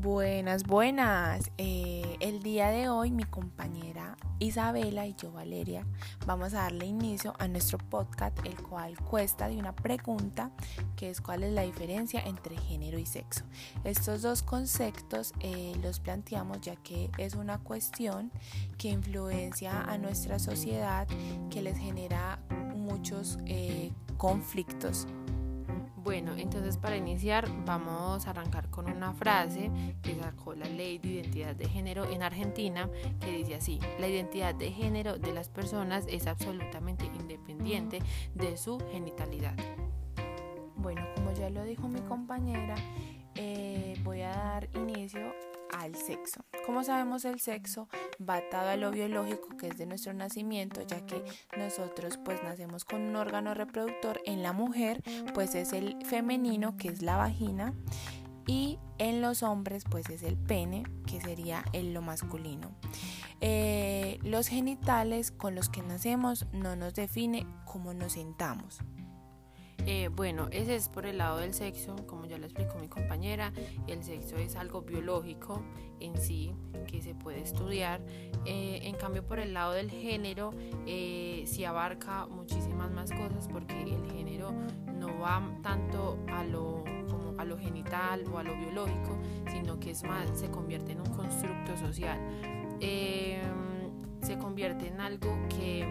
Buenas, buenas. Eh, el día de hoy mi compañera Isabela y yo Valeria vamos a darle inicio a nuestro podcast, el cual cuesta de una pregunta que es cuál es la diferencia entre género y sexo. Estos dos conceptos eh, los planteamos ya que es una cuestión que influencia a nuestra sociedad, que les genera muchos eh, conflictos bueno, entonces para iniciar vamos a arrancar con una frase que sacó la ley de identidad de género en Argentina que dice así, la identidad de género de las personas es absolutamente independiente de su genitalidad. Bueno, como ya lo dijo mi compañera, eh, voy a dar inicio al sexo. Como sabemos el sexo va atado a lo biológico que es de nuestro nacimiento, ya que nosotros pues nacemos con un órgano reproductor en la mujer, pues es el femenino que es la vagina y en los hombres pues es el pene que sería el lo masculino. Eh, los genitales con los que nacemos no nos define cómo nos sentamos. Eh, bueno, ese es por el lado del sexo, como ya lo explicó mi compañera, el sexo es algo biológico en sí que se puede estudiar. Eh, en cambio, por el lado del género, eh, sí abarca muchísimas más cosas porque el género no va tanto a lo, a lo genital o a lo biológico, sino que es más, se convierte en un constructo social. se convierte en algo que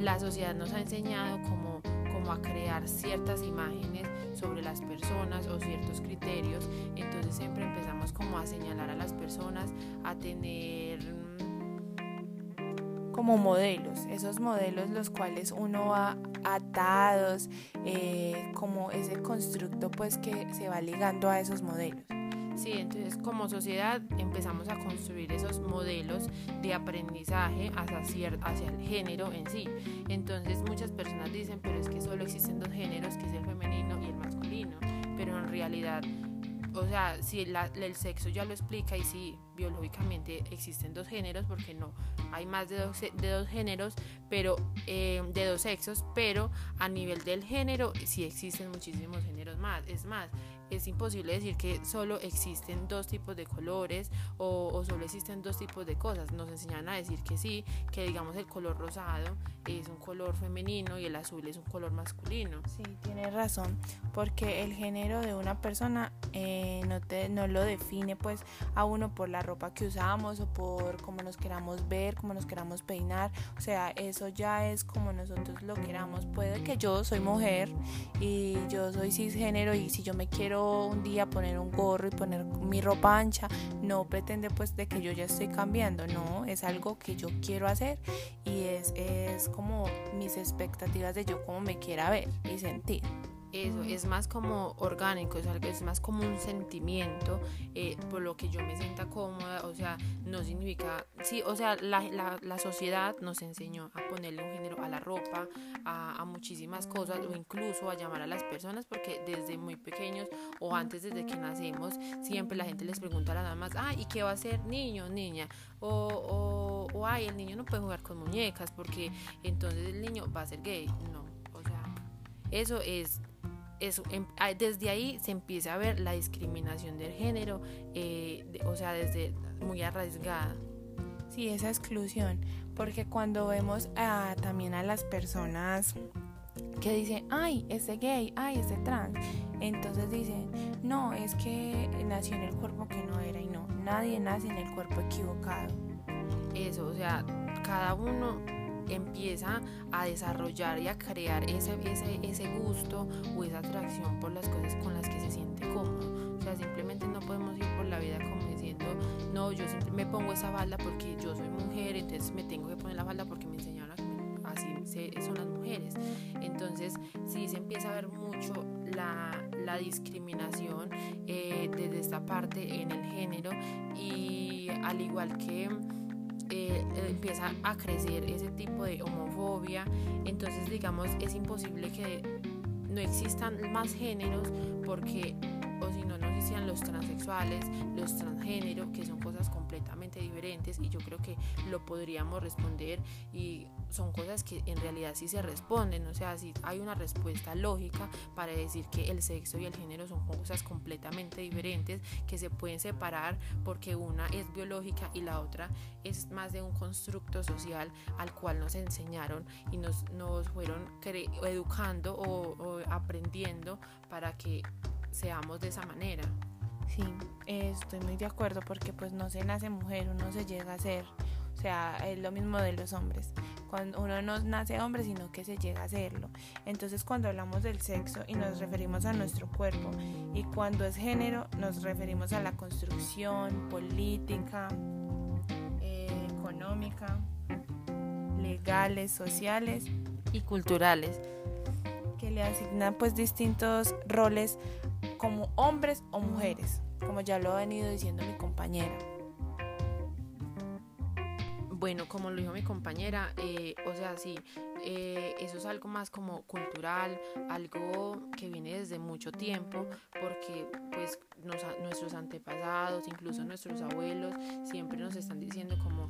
la sociedad nos ha enseñado como a crear ciertas imágenes sobre las personas o ciertos criterios. Entonces siempre empezamos como a señalar a las personas, a tener mm, como modelos, esos modelos los cuales uno va atados, eh, como ese constructo pues que se va ligando a esos modelos. Sí, entonces como sociedad empezamos a construir esos modelos de aprendizaje hacia, hacia el género en sí. Entonces muchas personas dicen, pero es que solo existen dos géneros, que es el femenino y el masculino. Pero en realidad, o sea, si el sexo ya lo explica y si biológicamente existen dos géneros, porque no, hay más de dos, de dos géneros, pero eh, de dos sexos, pero a nivel del género sí existen muchísimos géneros más. Es más, es imposible decir que solo existen dos tipos de colores o, solo existen dos tipos de cosas. Nos enseñan a decir que sí, que digamos el color rosado es un color femenino y el azul es un color masculino. Sí, tienes razón, porque el género de una persona eh, no, te, no lo define pues a uno por la ropa que usamos o por cómo nos queramos ver, cómo nos queramos peinar. O sea, eso ya es como nosotros lo queramos. Puede que yo soy mujer y yo soy cisgénero y si yo me quiero un día poner un gorro y poner mi ropa ancha, no pretende pues de que yo ya estoy cambiando, no, es algo que yo quiero hacer y es, es como mis expectativas de yo cómo me quiera ver y sentir eso, es más como orgánico, es, algo, es más como un sentimiento eh, por lo que yo me sienta cómoda, o sea, no significa, sí, o sea, la, la, la sociedad nos enseñó a ponerle un género a la ropa, a, a, muchísimas cosas, o incluso a llamar a las personas, porque desde muy pequeños o antes desde que nacemos, siempre la gente les pregunta a las mamás, ah, ¿y qué va a ser niño, niña? O, o, o ay, el niño no puede jugar con muñecas porque entonces el niño va a ser gay, no, o sea, eso es eso, em, desde ahí se empieza a ver la discriminación del género, eh, o sea, desde muy arraigada. Sí, esa exclusión, porque cuando vemos también a las personas que dicen, ay, ese gay, ay, ese trans, entonces dicen, no, es que nació en el cuerpo que no era y no, nadie nace en el cuerpo equivocado. Eso, o sea, cada uno empieza a desarrollar y a crear ese, ese, ese gusto o esa atracción por las cosas con las que se siente cómodo. O sea, simplemente no podemos ir por la vida como diciendo, no, yo siempre me pongo esa falda porque yo soy mujer, entonces me tengo que poner la falda porque me enseñaron a que así son las mujeres. Entonces, sí se empieza a ver mucho la, la discriminación eh, desde esta parte en el género y al igual que eh, empieza a crecer ese tipo de homofobia, entonces digamos es imposible que no existan más géneros porque o si no, los transexuales, los transgénero, que son cosas completamente diferentes y yo creo que lo podríamos responder y son cosas que en realidad sí se responden, o sea, si hay una respuesta lógica para decir que el sexo y el género son cosas completamente diferentes que se pueden separar porque una es biológica y la otra es más de un constructo social al cual nos enseñaron y nos, nos fueron educando o, aprendiendo para que seamos de esa manera. Sí, estoy muy de acuerdo porque pues no se nace mujer, uno se llega a ser. O sea, es lo mismo de los hombres. Cuando uno no nace hombre, sino que se llega a serlo. Entonces, cuando hablamos del sexo y nos referimos a nuestro cuerpo, y cuando es género, nos referimos a la construcción política, eh, económica, legales, sociales y culturales que le asignan pues distintos roles como hombres o mujeres, como ya lo ha venido diciendo mi compañera. Bueno, como lo dijo mi compañera, eh, o sea, sí, eh, eso es algo más como cultural, algo que viene desde mucho tiempo, porque pues nuestros antepasados, incluso nuestros abuelos, siempre nos están diciendo como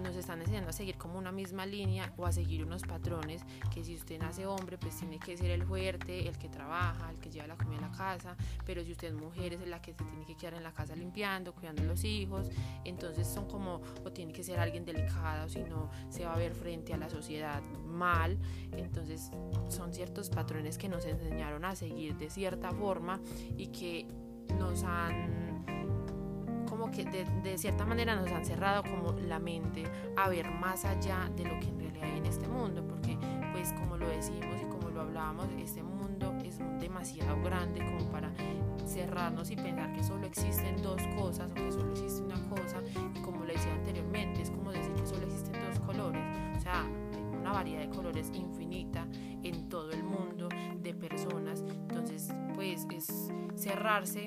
nos están enseñando a seguir como una misma línea o a seguir unos patrones que si usted nace hombre pues tiene que ser el fuerte, el que trabaja, el que lleva la comida a la casa, pero si usted es mujer es la que se tiene que quedar en la casa limpiando, cuidando a los hijos, entonces son como o tiene que ser alguien delicado, si no se va a ver frente a la sociedad mal, entonces son ciertos patrones que nos enseñaron a seguir de cierta forma y que nos han que de, cierta manera nos han cerrado como la mente a ver más allá de lo que en realidad hay en este mundo, porque pues como lo decimos y como lo hablábamos, este mundo es demasiado grande como para cerrarnos y pensar que solo existen dos cosas o que solo existe una cosa. Y como lo decía anteriormente, es como decir que solo existen dos colores, o sea, una variedad de colores infinita en todo el mundo de personas, entonces pues es cerrarse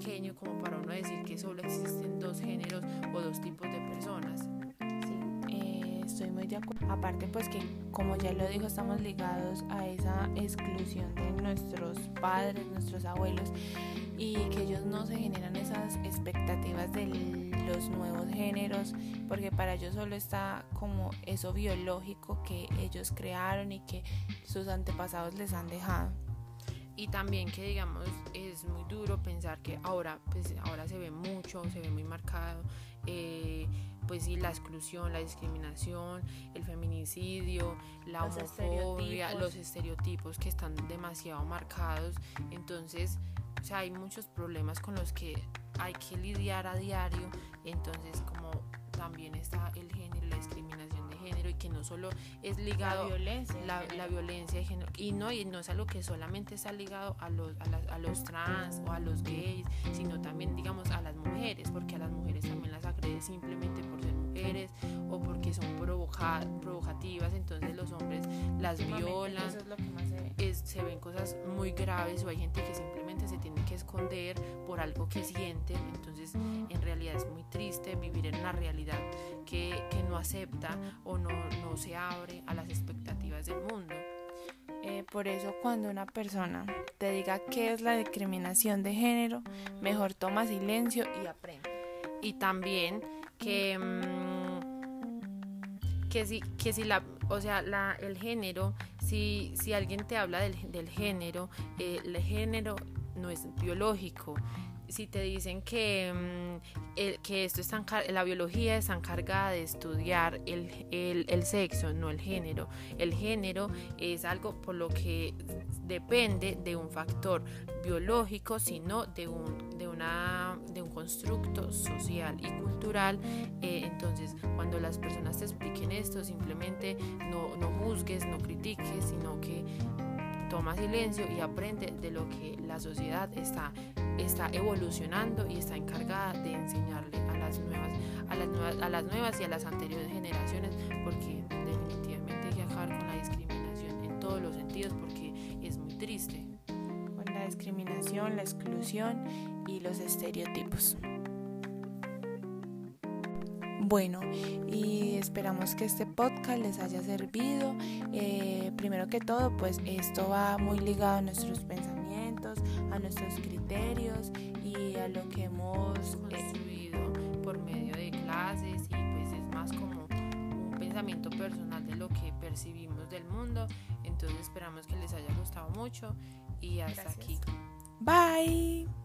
pequeño como para uno decir que solo existen dos géneros o dos tipos de personas. Sí, eh, estoy muy de acuerdo. Aparte pues que como ya lo dijo estamos ligados a esa exclusión de nuestros padres, nuestros abuelos y que ellos no se generan esas expectativas de los nuevos géneros porque para ellos solo está como eso biológico que ellos crearon y que sus antepasados les han dejado y también que digamos es muy duro pensar que ahora pues ahora se ve mucho se ve muy marcado eh, pues sí la exclusión la discriminación el feminicidio la homofobia los estereotipos que están demasiado marcados. Entonces o sea hay muchos problemas con los que hay que lidiar a diario. Entonces como también está el género género y que no solo es ligado la violencia, la, la violencia de género. Y no, y no es algo que solamente está ligado a los, a, a, los trans o a los gays, sino también digamos a las mujeres, porque a las mujeres también las agrede simplemente por ser mujeres o porque son provoca, provocativas, entonces los hombres las violan. Eso es lo que más se, ve. Es, se ven cosas muy graves o hay gente que simplemente se tiene que esconder por algo que sienten, entonces en realidad es muy triste vivir en una realidad que, que no acepta o no, no se abre a las expectativas del mundo. Eh, por eso cuando una persona te diga qué es la discriminación de género, mejor toma silencio y aprende. Y también que, mm, que, si, que si la, o sea, la, el género, si, si alguien te habla del, del género, eh, el género no es biológico, si te dicen que, mm, que esto está la biología está encargada de estudiar el, el, el, sexo, no el género. El género es algo por lo que depende de un factor biológico, sino de un, de una, de un constructo social y cultural. Eh, entonces, cuando las personas te expliquen esto, simplemente no, no juzgues, no critiques, sino que toma silencio y aprende de lo que la sociedad está está evolucionando y está encargada de enseñarle a las nuevas, a las nuevas, a las nuevas y a las anteriores generaciones, porque definitivamente hay que acabar con la discriminación en todos los sentidos, porque es muy triste. Con la discriminación, la exclusión y los estereotipos. Bueno, y esperamos que este podcast les haya servido. Eh, primero que todo, pues esto va muy ligado a nuestros pensamientos nuestros criterios y a lo que hemos construido por medio de clases y pues es más como un pensamiento personal de lo que percibimos del mundo. Entonces esperamos que les haya gustado mucho y hasta aquí. Bye.